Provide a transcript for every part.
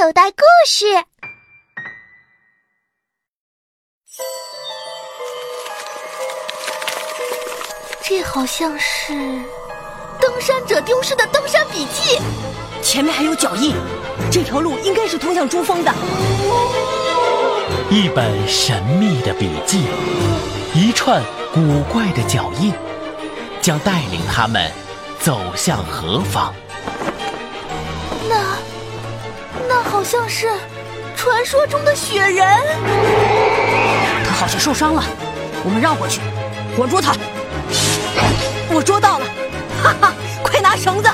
口袋故事。这好像是登山者丢失的登山笔记。前面还有脚印，这条路应该是通向珠峰的。一本神秘的笔记，一串古怪的脚印，将带领他们走向何方？像是传说中的雪人。他好像受伤了，我们绕过去，活捉他。我捉到了，哈哈！快拿绳子！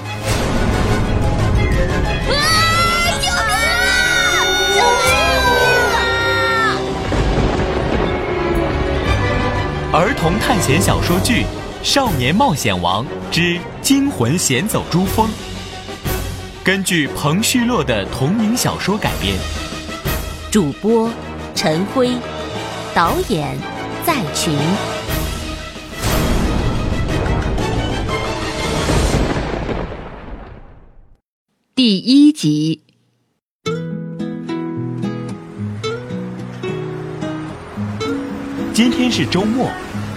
儿童探险小说剧《少年冒险王之惊魂险走珠峰》，根据彭旭洛的同名小说改编。主播陈辉，导演在群。第一集。今天是周末，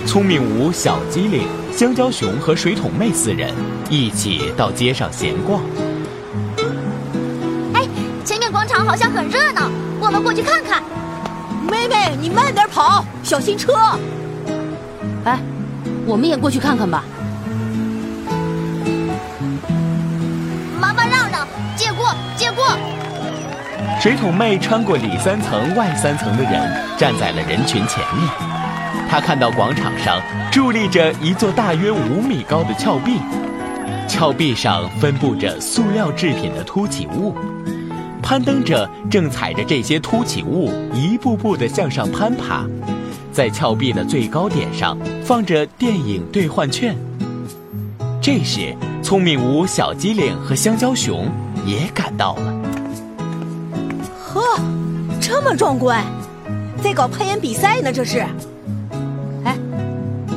聪明无小机灵、香蕉熊和水桶妹四人一起到街上闲逛。像很热闹，我们过去看看。妹妹，你慢点跑，小心车。哎，我们也过去看看吧。麻烦让让，借过，借过。水桶妹穿过里三层外三层的人，站在了人群前面。她看到广场上伫立着一座大约五米高的峭壁，峭壁上分布着塑料制品的凸起物，攀登者正踩着这些凸起物一步步地向上攀爬。在峭壁的最高点上放着电影兑换券。这时，聪明无小机灵和香蕉熊也赶到了。呵，这么壮观，在搞攀岩比赛呢，这是。哎，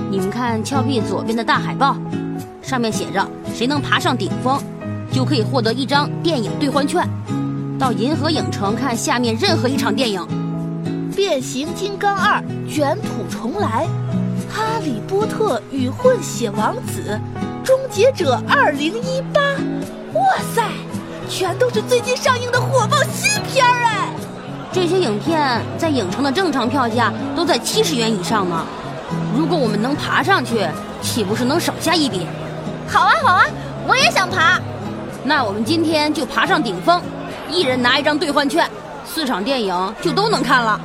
你们看峭壁左边的大海报，上面写着谁能爬上顶峰，就可以获得一张电影兑换券，到银河影城看下面任何一场电影。变形金刚二卷土重来，哈利波特与混血王子，终结者二零一八，哇塞！全都是最近上映的火爆新片儿哎！这些影片在影城的正常票价都在七十元以上呢。如果我们能爬上去，岂不是能省下一笔？好啊好啊，我也想爬。那我们今天就爬上顶峰，一人拿一张兑换券，四场电影就都能看了。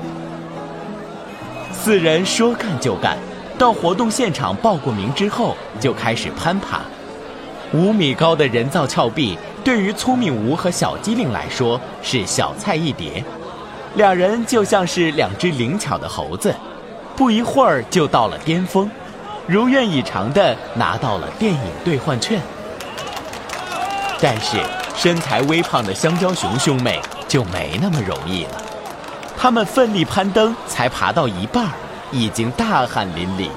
四人说干就干，到活动现场报过名之后，就开始攀爬。五米高的人造峭壁。对于聪明无和小机灵来说是小菜一碟，两人就像是两只灵巧的猴子，不一会儿就到了巅峰，如愿以偿的拿到了电影兑换券。但是身材微胖的香蕉熊兄妹就没那么容易了，他们奋力攀登，才爬到一半，已经大汗淋漓。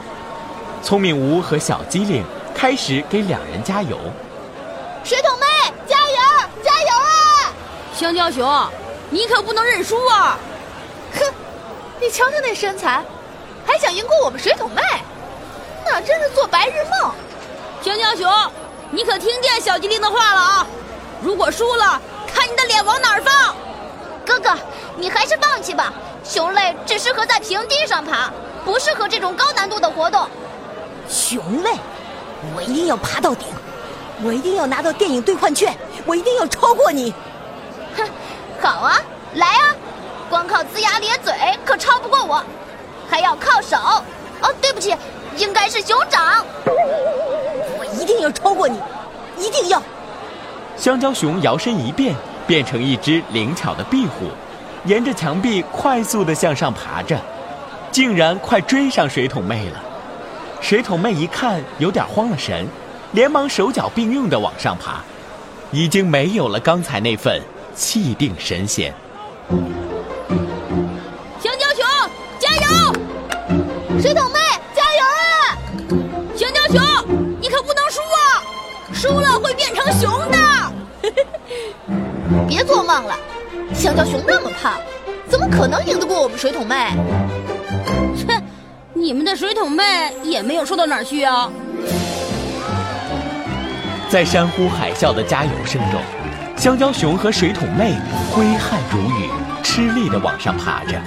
聪明无和小机灵开始给两人加油，水桶妹。加油，加油啊香蕉熊，你可不能认输啊！哼，你瞧瞧那身材，还想赢过我们水桶妹？那真是做白日梦。香蕉熊，你可听见小机灵的话了啊！如果输了，看你的脸往哪儿放！哥哥，你还是放弃吧。熊类只适合在平地上爬，不适合这种高难度的活动。熊类，我一定要爬到顶，我一定要拿到电影兑换券，我一定要超过你。哼，好啊，来啊！光靠龇牙咧嘴可超不过我，还要靠手。哦，对不起，应该是熊掌。我一定要超过你，一定要！香蕉熊摇身一变，变成一只灵巧的壁虎，沿着墙壁快速的向上爬着，竟然快追上水桶妹了。水桶妹一看，有点慌了神，连忙手脚并用的往上爬，已经没有了刚才那份。气定神闲，香蕉熊加油！水桶妹加油啊！香蕉熊，你可不能输啊！输了会变成熊的。别做梦了，香蕉熊那么胖，怎么可能赢得过我们水桶妹？切，你们的水桶妹也没有瘦到哪儿去啊！在山呼海啸的加油声中，香蕉熊和水桶妹挥汗如雨，吃力地往上爬着。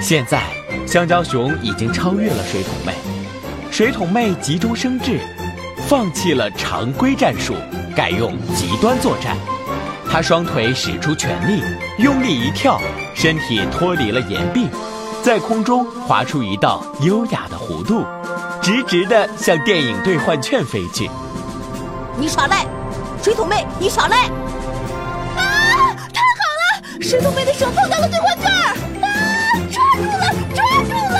现在，香蕉熊已经超越了水桶妹，水桶妹急中生智，放弃了常规战术，改用极端作战。他双腿使出全力，用力一跳，身体脱离了岩壁，在空中划出一道优雅的弧度，直直的向电影兑换券飞去。你耍赖，水桶妹，你耍赖！啊，太好了！水桶妹的手碰到了兑换券，啊，抓住了，抓住了！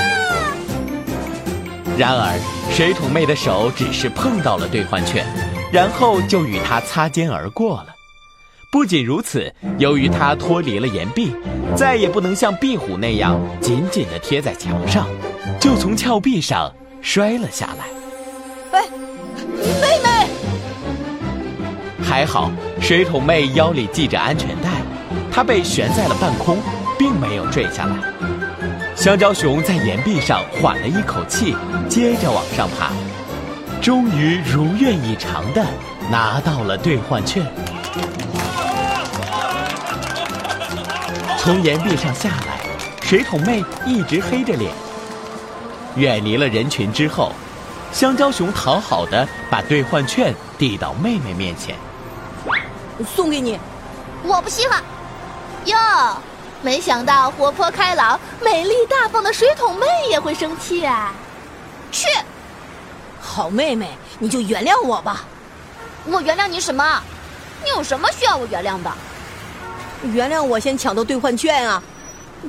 然而，水桶妹的手只是碰到了兑换券，然后就与它擦肩而过了。不仅如此，由于它脱离了岩壁，再也不能像壁虎那样紧紧地贴在墙上，就从峭壁上摔了下来。哎，妹妹！还好，水桶妹腰里系着安全带，她被悬在了半空，并没有坠下来。香蕉熊在岩壁上缓了一口气，接着往上爬，终于如愿以偿地拿到了兑换券。从岩壁上下来，水桶妹一直黑着脸。远离了人群之后，香蕉熊讨好的把兑换券递到妹妹面前，送给你。我不稀罕。哟，没想到活泼开朗、美丽大方的水桶妹也会生气啊！去，好妹妹，你就原谅我吧。我原谅你什么？你有什么需要我原谅的？原谅我先抢到兑换券啊！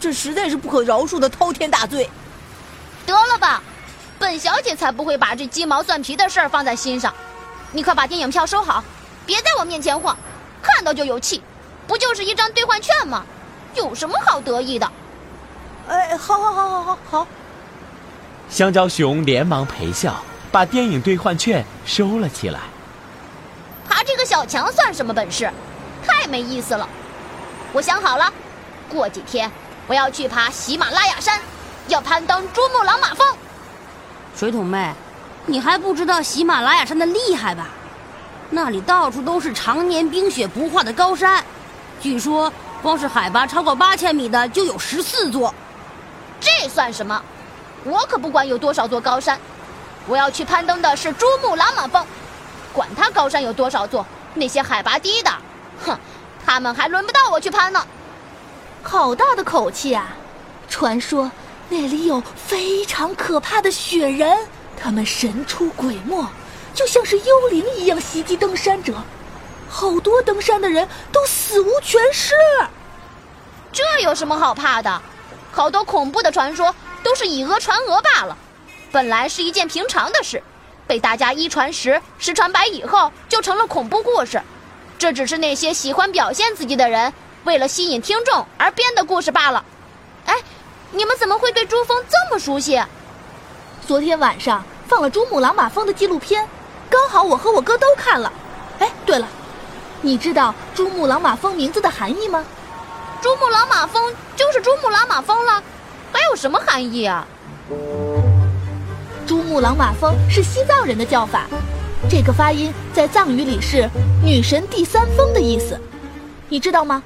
这实在是不可饶恕的滔天大罪。得了吧，本小姐才不会把这鸡毛蒜皮的事儿放在心上。你快把电影票收好，别在我面前晃，看到就有气。不就是一张兑换券吗？有什么好得意的？哎，好好好好好好。香蕉熊连忙陪笑，把电影兑换券收了起来。爬这个小墙算什么本事？太没意思了。我想好了，过几天我要去爬喜马拉雅山，要攀登珠穆朗玛峰。水桶妹，你还不知道喜马拉雅山的厉害吧？那里到处都是常年冰雪不化的高山，据说光是海拔超过八千米的就有十四座。这算什么？我可不管有多少座高山，我要去攀登的是珠穆朗玛峰，管它高山有多少座，那些海拔低的，哼。他们还轮不到我去攀呢，好大的口气啊！传说那里有非常可怕的雪人，他们神出鬼没，就像是幽灵一样袭击登山者，好多登山的人都死无全尸。这有什么好怕的？好多恐怖的传说都是以讹传讹罢了，本来是一件平常的事，被大家一传十，十传百以后，就成了恐怖故事。这只是那些喜欢表现自己的人为了吸引听众而编的故事罢了。哎，你们怎么会对珠峰这么熟悉？昨天晚上放了珠穆朗玛峰的纪录片，刚好我和我哥都看了。哎，对了，你知道珠穆朗玛峰名字的含义吗？珠穆朗玛峰就是珠穆朗玛峰了，还有什么含义啊？珠穆朗玛峰是西藏人的叫法。这个发音在藏语里是“女神第三峰”的意思，你知道吗？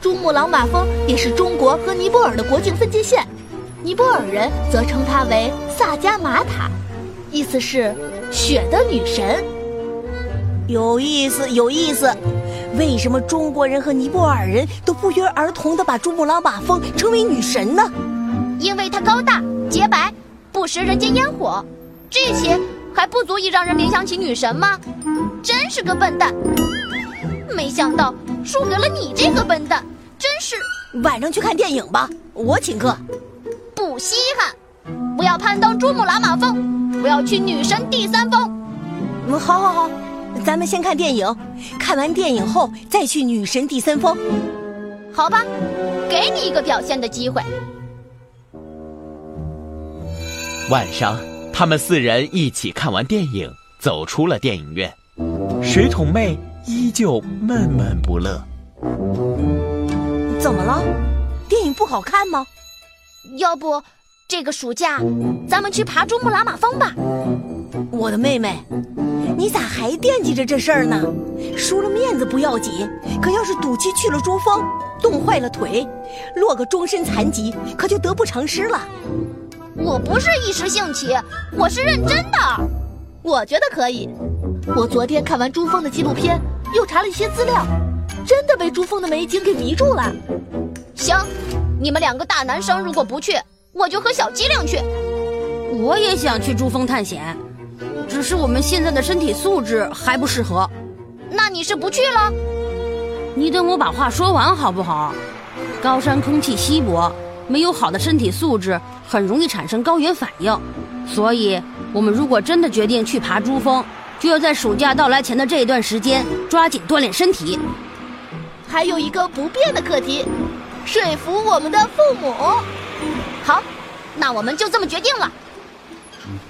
珠穆朗玛峰也是中国和尼泊尔的国境分界线，尼泊尔人则称它为萨迦玛塔，意思是“雪的女神”。有意思，有意思。为什么中国人和尼泊尔人都不约而同地把珠穆朗玛峰称为女神呢？因为它高大、洁白，不食人间烟火，这些。还不足以让人联想起女神吗？真是个笨蛋！没想到输给了你这个笨蛋，真是。晚上去看电影吧，我请客。不稀罕，不要攀登珠穆朗玛峰，我要去女神第三峰。嗯，好，好，好，咱们先看电影，看完电影后再去女神第三峰。好吧，给你一个表现的机会。晚上。他们四人一起看完电影，走出了电影院。水桶妹依旧闷闷不乐。怎么了？电影不好看吗？要不，这个暑假咱们去爬珠穆朗玛峰吧。我的妹妹，你咋还惦记着这事儿呢？输了面子不要紧，可要是赌气去了珠峰，冻坏了腿，落个终身残疾，可就得不偿失了。我不是一时兴起，我是认真的。我觉得可以。我昨天看完珠峰的纪录片，又查了一些资料，真的被珠峰的美景给迷住了。行，你们两个大男生如果不去，我就和小机灵去。我也想去珠峰探险，只是我们现在的身体素质还不适合。那你是不去了？你等我把话说完好不好？高山空气稀薄，没有好的身体素质，很容易产生高原反应。所以，我们如果真的决定去爬珠峰，就要在暑假到来前的这一段时间抓紧锻炼身体。还有一个不变的课题，说服我们的父母。好，那我们就这么决定了。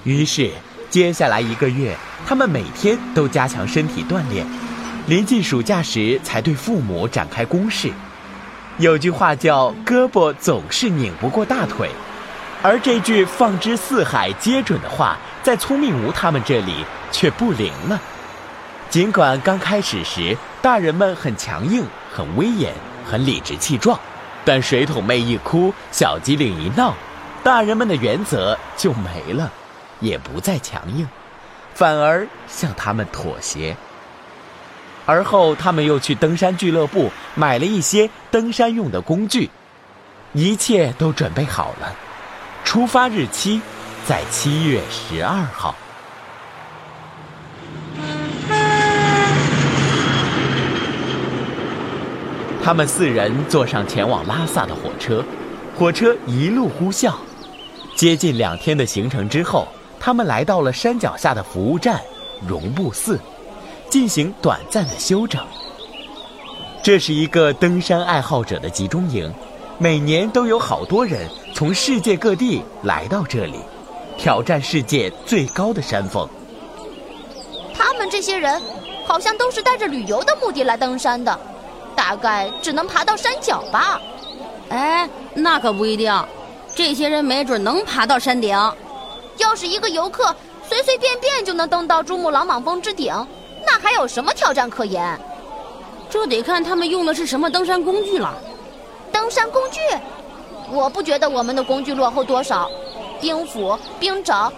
于是，接下来一个月，他们每天都加强身体锻炼，临近暑假时才对父母展开攻势。有句话叫“胳膊总是拧不过大腿”，而这句“放之四海皆准”的话，在聪明无他们这里却不灵了。尽管刚开始时，大人们很强硬、很威严、很理直气壮，但水桶妹一哭，小机灵一闹，大人们的原则就没了。也不再强硬，反而向他们妥协。而后，他们又去登山俱乐部买了一些登山用的工具，一切都准备好了。出发日期在七月十二号。他们四人坐上前往拉萨的火车，火车一路呼啸。接近两天的行程之后。他们来到了山脚下的服务站绒布寺，进行短暂的休整。这是一个登山爱好者的集中营，每年都有好多人从世界各地来到这里，挑战世界最高的山峰。他们这些人好像都是带着旅游的目的来登山的，大概只能爬到山脚吧？哎，那可不一定，这些人没准能爬到山顶。要是一个游客随随便便就能登到珠穆朗玛峰之顶，那还有什么挑战可言？这得看他们用的是什么登山工具了。登山工具，我不觉得我们的工具落后多少。冰斧、冰爪，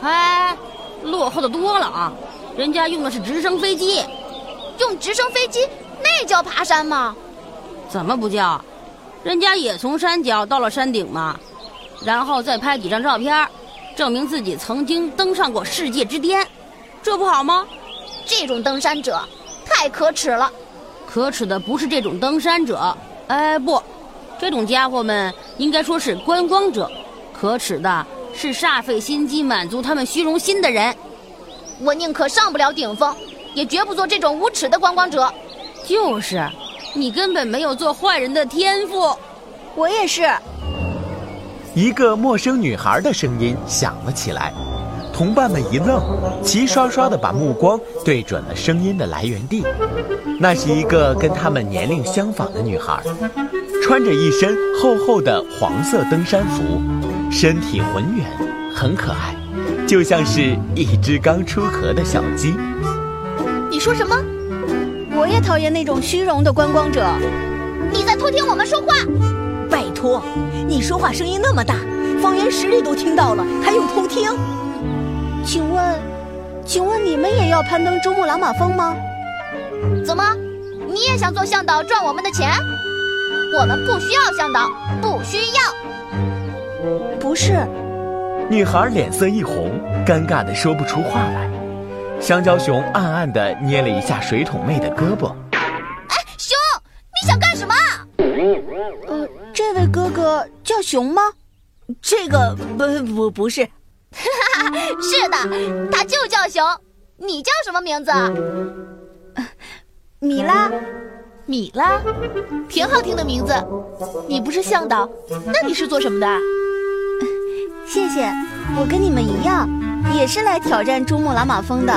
哎，落后的多了啊！人家用的是直升飞机，用直升飞机那叫爬山吗？怎么不叫？人家也从山脚到了山顶嘛，然后再拍几张照片。证明自己曾经登上过世界之巅，这不好吗？这种登山者太可耻了。可耻的不是这种登山者，哎不，这种家伙们应该说是观光者。可耻的是煞费心机满足他们虚荣心的人。我宁可上不了顶峰，也绝不做这种无耻的观光者。就是，你根本没有做坏人的天赋。我也是。一个陌生女孩的声音响了起来，同伴们一愣，齐刷刷地把目光对准了声音的来源地。那是一个跟他们年龄相仿的女孩，穿着一身厚厚的黄色登山服，身体浑圆，很可爱，就像是一只刚出壳的小鸡。你说什么？我也讨厌那种虚荣的观光者。你在偷听我们说话？拜托，你说话声音那么大，方圆十里都听到了，还用偷听？请问，请问你们也要攀登珠穆朗玛峰吗？怎么，你也想做向导赚我们的钱？我们不需要向导，不需要。不是。女孩脸色一红，尴尬的说不出话来。香蕉熊暗暗的捏了一下水桶妹的胳膊。哎，熊，你想干什么？呃。这位哥哥叫熊吗？这个不不不是，是的，他就叫熊。你叫什么名字？米拉，米拉，挺好听的名字。你不是向导，那你是做什么的？谢谢，我跟你们一样，也是来挑战珠穆朗玛峰的。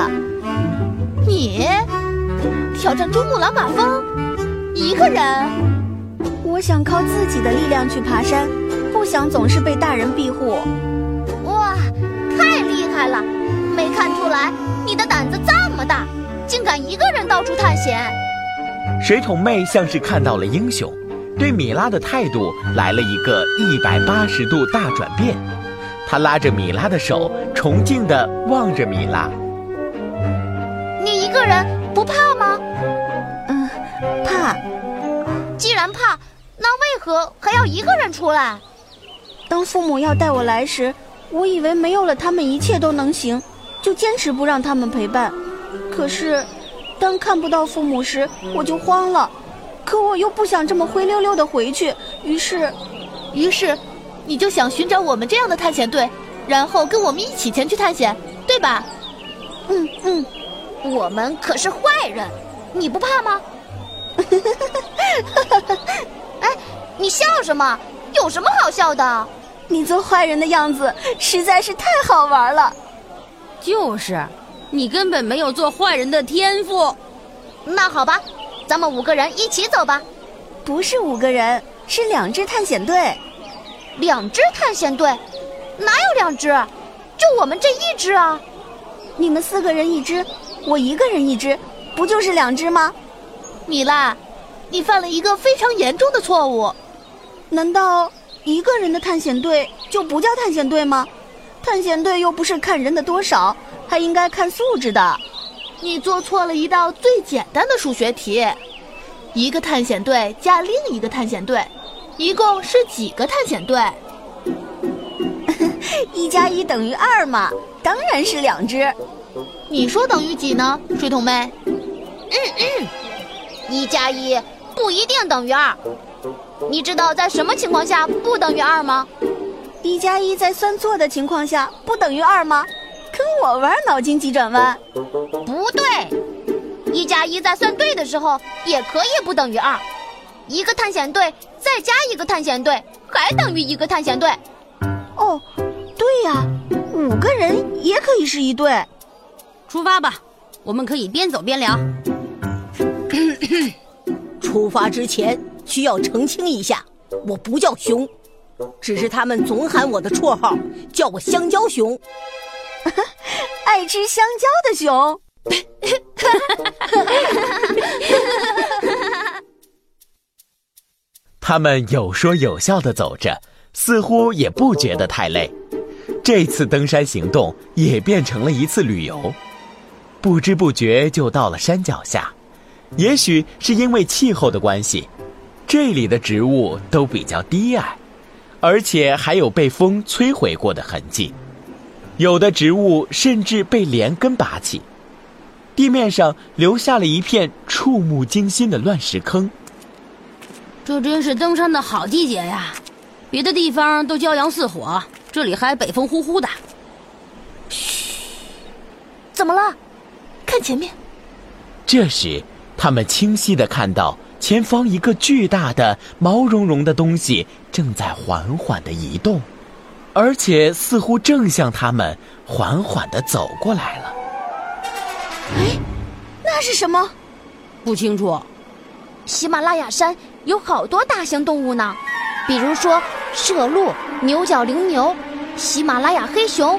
你挑战珠穆朗玛峰，一个人？我想靠自己的力量去爬山，不想总是被大人庇护。哇，太厉害了！没看出来你的胆子这么大，竟敢一个人到处探险。水桶妹像是看到了英雄，对米拉的态度来了一个一百八十度大转变。她拉着米拉的手，崇敬地望着米拉。你一个人不怕吗？嗯，怕。既然怕，那为何还要一个人出来？当父母要带我来时，我以为没有了他们一切都能行，就坚持不让他们陪伴。可是，当看不到父母时，我就慌了。可我又不想这么灰溜溜的回去，于是，于是，你就想寻找我们这样的探险队，然后跟我们一起前去探险，对吧？嗯嗯，我们可是坏人，你不怕吗？哎，你笑什么？有什么好笑的？你做坏人的样子实在是太好玩了。就是，你根本没有做坏人的天赋。那好吧，咱们五个人一起走吧。不是五个人，是两支探险队。两支探险队？哪有两支？就我们这一支啊。你们四个人一支，我一个人一支，不就是两支吗？米拉，你犯了一个非常严重的错误。难道一个人的探险队就不叫探险队吗？探险队又不是看人的多少，还应该看素质的。你做错了一道最简单的数学题：一个探险队加另一个探险队，一共是几个探险队？一加一等于二嘛，当然是两只。你说等于几呢，水桶妹？嗯嗯。一加一不一定等于二，你知道在什么情况下不等于二吗？一加一在算错的情况下不等于二吗？跟我玩脑筋急转弯？不对，一加一在算对的时候也可以不等于二。一个探险队再加一个探险队还等于一个探险队。哦，对呀，五个人也可以是一队。出发吧，我们可以边走边聊。出发之前需要澄清一下，我不叫熊，只是他们总喊我的绰号，叫我香蕉熊，爱吃香蕉的熊。他们有说有笑的走着，似乎也不觉得太累。这次登山行动也变成了一次旅游，不知不觉就到了山脚下。也许是因为气候的关系，这里的植物都比较低矮，而且还有被风摧毁过的痕迹，有的植物甚至被连根拔起，地面上留下了一片触目惊心的乱石坑。这真是登山的好季节呀！别的地方都骄阳似火，这里还北风呼呼的。嘘，怎么了？看前面。这时。他们清晰的看到前方一个巨大的毛茸茸的东西正在缓缓的移动，而且似乎正向他们缓缓的走过来了。哎，那是什么？不清楚。喜马拉雅山有好多大型动物呢，比如说麝鹿、牛角羚牛、喜马拉雅黑熊。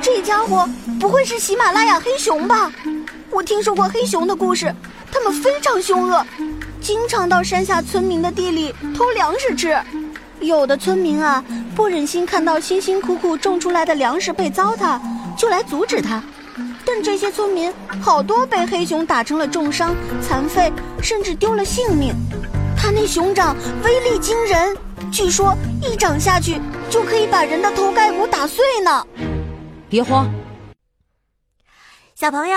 这家伙不会是喜马拉雅黑熊吧？我听说过黑熊的故事，它们非常凶恶，经常到山下村民的地里偷粮食吃。有的村民啊，不忍心看到辛辛苦苦种出来的粮食被糟蹋，就来阻止他。但这些村民好多被黑熊打成了重伤、残废，甚至丢了性命。他那熊掌威力惊人，据说一掌下去就可以把人的头盖骨打碎呢。别慌，小朋友。